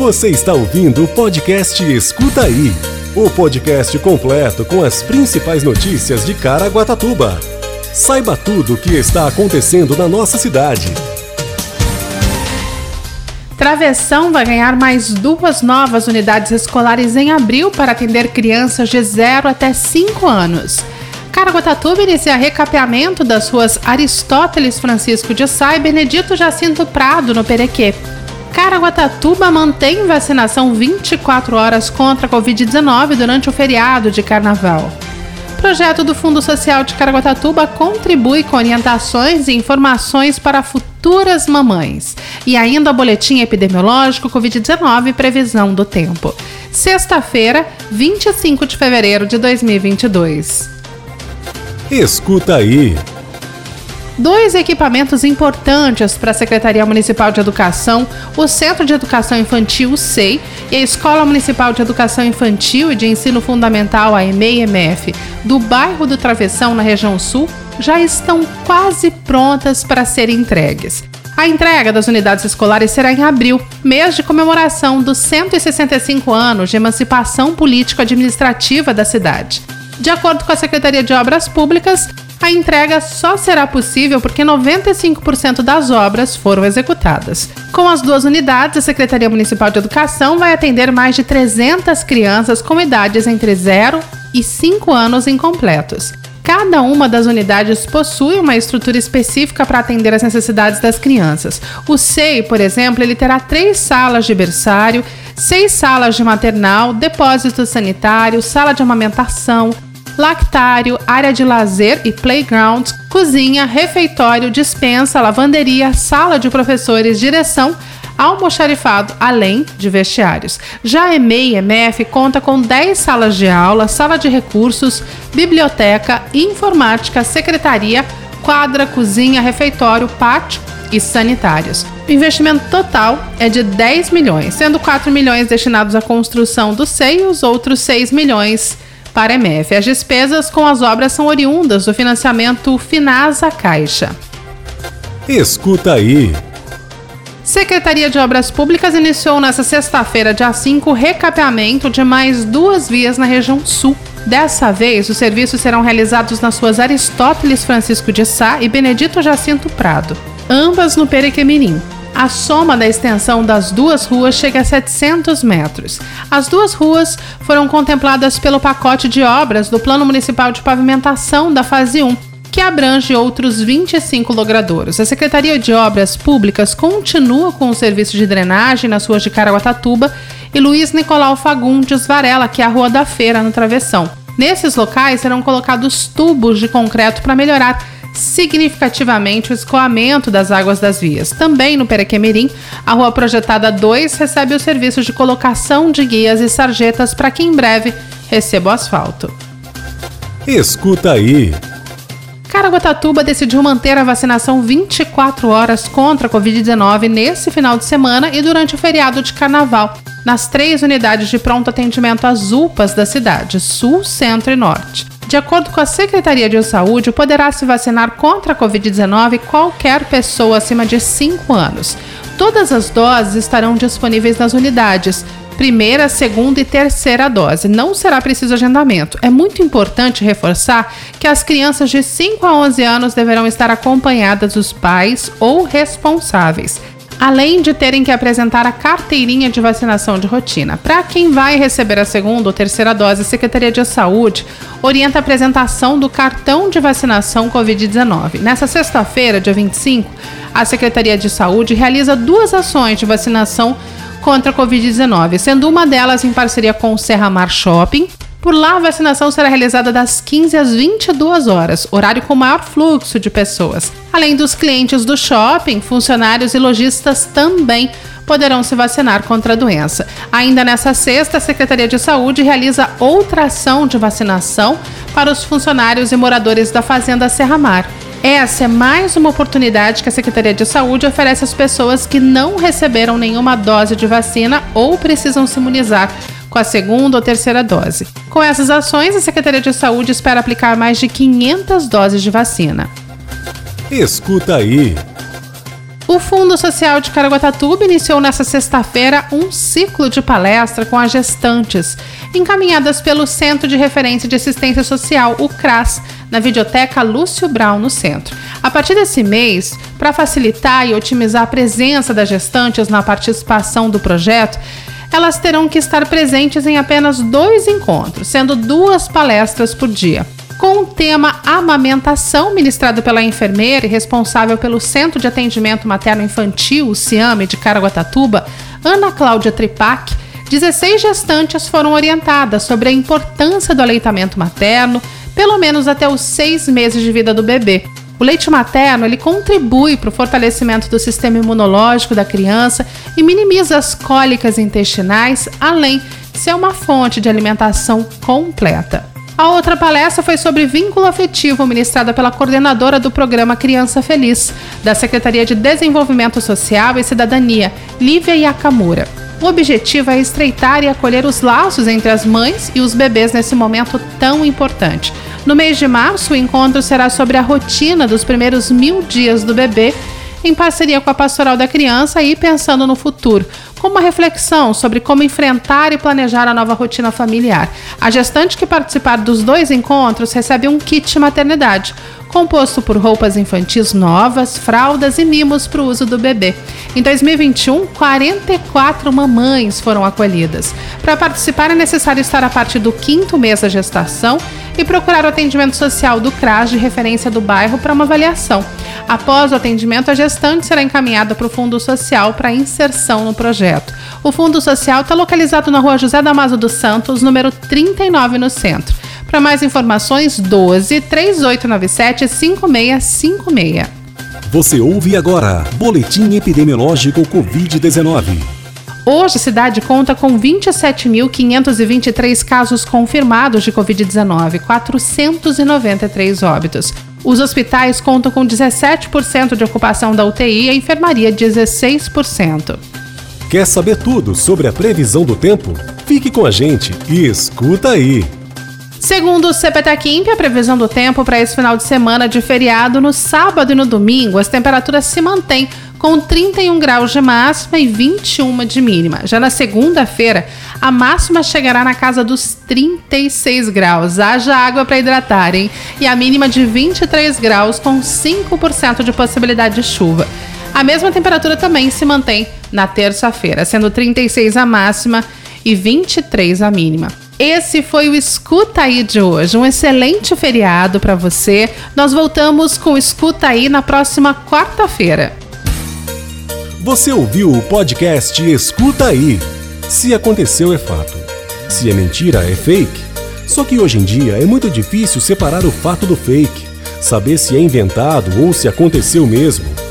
Você está ouvindo o podcast Escuta Aí o podcast completo com as principais notícias de Caraguatatuba. Saiba tudo o que está acontecendo na nossa cidade. Travessão vai ganhar mais duas novas unidades escolares em abril para atender crianças de 0 até 5 anos. Caraguatatuba inicia recapeamento das ruas Aristóteles Francisco de Sá e Benedito Jacinto Prado, no Perequê. Caraguatatuba mantém vacinação 24 horas contra a Covid-19 durante o feriado de carnaval. O projeto do Fundo Social de Caraguatatuba contribui com orientações e informações para futuras mamães. E ainda o boletim epidemiológico Covid-19 e previsão do tempo. Sexta-feira, 25 de fevereiro de 2022. Escuta aí dois equipamentos importantes para a Secretaria Municipal de Educação, o Centro de Educação Infantil, SEI, e a Escola Municipal de Educação Infantil e de Ensino Fundamental, a EMEI-MF, do bairro do Travessão, na região sul, já estão quase prontas para serem entregues. A entrega das unidades escolares será em abril, mês de comemoração dos 165 anos de emancipação político-administrativa da cidade. De acordo com a Secretaria de Obras Públicas, a entrega só será possível porque 95% das obras foram executadas. Com as duas unidades, a Secretaria Municipal de Educação vai atender mais de 300 crianças com idades entre 0 e 5 anos incompletos. Cada uma das unidades possui uma estrutura específica para atender as necessidades das crianças. O SEI, por exemplo, ele terá três salas de berçário, seis salas de maternal, depósito sanitário, sala de amamentação, lactário, área de lazer e playground, cozinha, refeitório, dispensa, lavanderia, sala de professores, direção, almoxarifado, além de vestiários. Já EMEI MF conta com 10 salas de aula, sala de recursos, biblioteca, informática, secretaria, quadra, cozinha, refeitório, pátio e sanitários. O investimento total é de 10 milhões, sendo 4 milhões destinados à construção do SEI e os outros 6 milhões para a MF. As despesas com as obras são oriundas do financiamento Finasa Caixa. Escuta aí. Secretaria de Obras Públicas iniciou nesta sexta-feira, dia 5, o recapeamento de mais duas vias na região sul. Dessa vez, os serviços serão realizados nas ruas Aristóteles Francisco de Sá e Benedito Jacinto Prado, ambas no Perequemirim. A soma da extensão das duas ruas chega a 700 metros. As duas ruas foram contempladas pelo pacote de obras do Plano Municipal de Pavimentação da Fase 1, que abrange outros 25 logradouros. A Secretaria de Obras Públicas continua com o serviço de drenagem nas ruas de Caraguatatuba e Luiz Nicolau Fagundes Varela, que é a Rua da Feira, no Travessão. Nesses locais serão colocados tubos de concreto para melhorar significativamente o escoamento das águas das vias. Também no Perequemirim, a rua projetada 2 recebe o serviço de colocação de guias e sarjetas para que em breve receba o asfalto. Escuta aí. Caraguatatuba decidiu manter a vacinação 24 horas contra a Covid-19 nesse final de semana e durante o feriado de carnaval, nas três unidades de pronto atendimento às UPAs da cidade, Sul, Centro e Norte. De acordo com a Secretaria de Saúde, poderá se vacinar contra a Covid-19 qualquer pessoa acima de 5 anos. Todas as doses estarão disponíveis nas unidades. Primeira, segunda e terceira dose. Não será preciso agendamento. É muito importante reforçar que as crianças de 5 a 11 anos deverão estar acompanhadas dos pais ou responsáveis além de terem que apresentar a carteirinha de vacinação de rotina. Para quem vai receber a segunda ou terceira dose, a Secretaria de Saúde orienta a apresentação do cartão de vacinação Covid-19. Nessa sexta-feira, dia 25, a Secretaria de Saúde realiza duas ações de vacinação contra a Covid-19, sendo uma delas em parceria com o Serra Mar Shopping por lá, a vacinação será realizada das 15 às 22 horas, horário com maior fluxo de pessoas. Além dos clientes do shopping, funcionários e lojistas também poderão se vacinar contra a doença. Ainda nessa sexta, a Secretaria de Saúde realiza outra ação de vacinação para os funcionários e moradores da Fazenda Serra Mar. Essa é mais uma oportunidade que a Secretaria de Saúde oferece às pessoas que não receberam nenhuma dose de vacina ou precisam se imunizar com a segunda ou terceira dose. Com essas ações, a Secretaria de Saúde espera aplicar mais de 500 doses de vacina. Escuta aí. O Fundo Social de Caraguatatuba iniciou nesta sexta-feira um ciclo de palestra com as gestantes, encaminhadas pelo Centro de Referência de Assistência Social, o CRAS, na Videoteca Lúcio Brown, no centro. A partir desse mês, para facilitar e otimizar a presença das gestantes na participação do projeto, elas terão que estar presentes em apenas dois encontros, sendo duas palestras por dia com o tema Amamentação, ministrado pela enfermeira e responsável pelo Centro de Atendimento Materno Infantil, o CIAME, de Caraguatatuba, Ana Cláudia Tripac, 16 gestantes foram orientadas sobre a importância do aleitamento materno, pelo menos até os seis meses de vida do bebê. O leite materno ele contribui para o fortalecimento do sistema imunológico da criança e minimiza as cólicas intestinais, além de ser uma fonte de alimentação completa. A outra palestra foi sobre vínculo afetivo, ministrada pela coordenadora do programa Criança Feliz, da Secretaria de Desenvolvimento Social e Cidadania, Lívia Yakamura. O objetivo é estreitar e acolher os laços entre as mães e os bebês nesse momento tão importante. No mês de março, o encontro será sobre a rotina dos primeiros mil dias do bebê, em parceria com a Pastoral da Criança e pensando no futuro com uma reflexão sobre como enfrentar e planejar a nova rotina familiar. A gestante que participar dos dois encontros recebe um kit maternidade, composto por roupas infantis novas, fraldas e mimos para o uso do bebê. Em 2021, 44 mamães foram acolhidas. Para participar, é necessário estar a partir do quinto mês da gestação e procurar o atendimento social do CRAS de referência do bairro para uma avaliação. Após o atendimento, a gestante será encaminhada para o Fundo Social para inserção no projeto. O Fundo Social está localizado na rua José Damaso dos Santos, número 39, no centro. Para mais informações, 12 3897 5656. Você ouve agora Boletim Epidemiológico Covid-19. Hoje, a cidade conta com 27.523 casos confirmados de Covid-19, 493 óbitos. Os hospitais contam com 17% de ocupação da UTI e a enfermaria 16%. Quer saber tudo sobre a previsão do tempo? Fique com a gente e escuta aí! Segundo o CPTECIMP, a previsão do tempo para esse final de semana de feriado, no sábado e no domingo, as temperaturas se mantêm com 31 graus de máxima e 21 de mínima. Já na segunda-feira, a máxima chegará na casa dos 36 graus. Haja água para hidratar, hein? E a mínima de 23 graus, com 5% de possibilidade de chuva. A mesma temperatura também se mantém na terça-feira, sendo 36 a máxima e 23 a mínima. Esse foi o Escuta Aí de hoje. Um excelente feriado para você. Nós voltamos com o Escuta Aí na próxima quarta-feira. Você ouviu o podcast Escuta Aí. Se aconteceu, é fato. Se é mentira, é fake. Só que hoje em dia é muito difícil separar o fato do fake, saber se é inventado ou se aconteceu mesmo.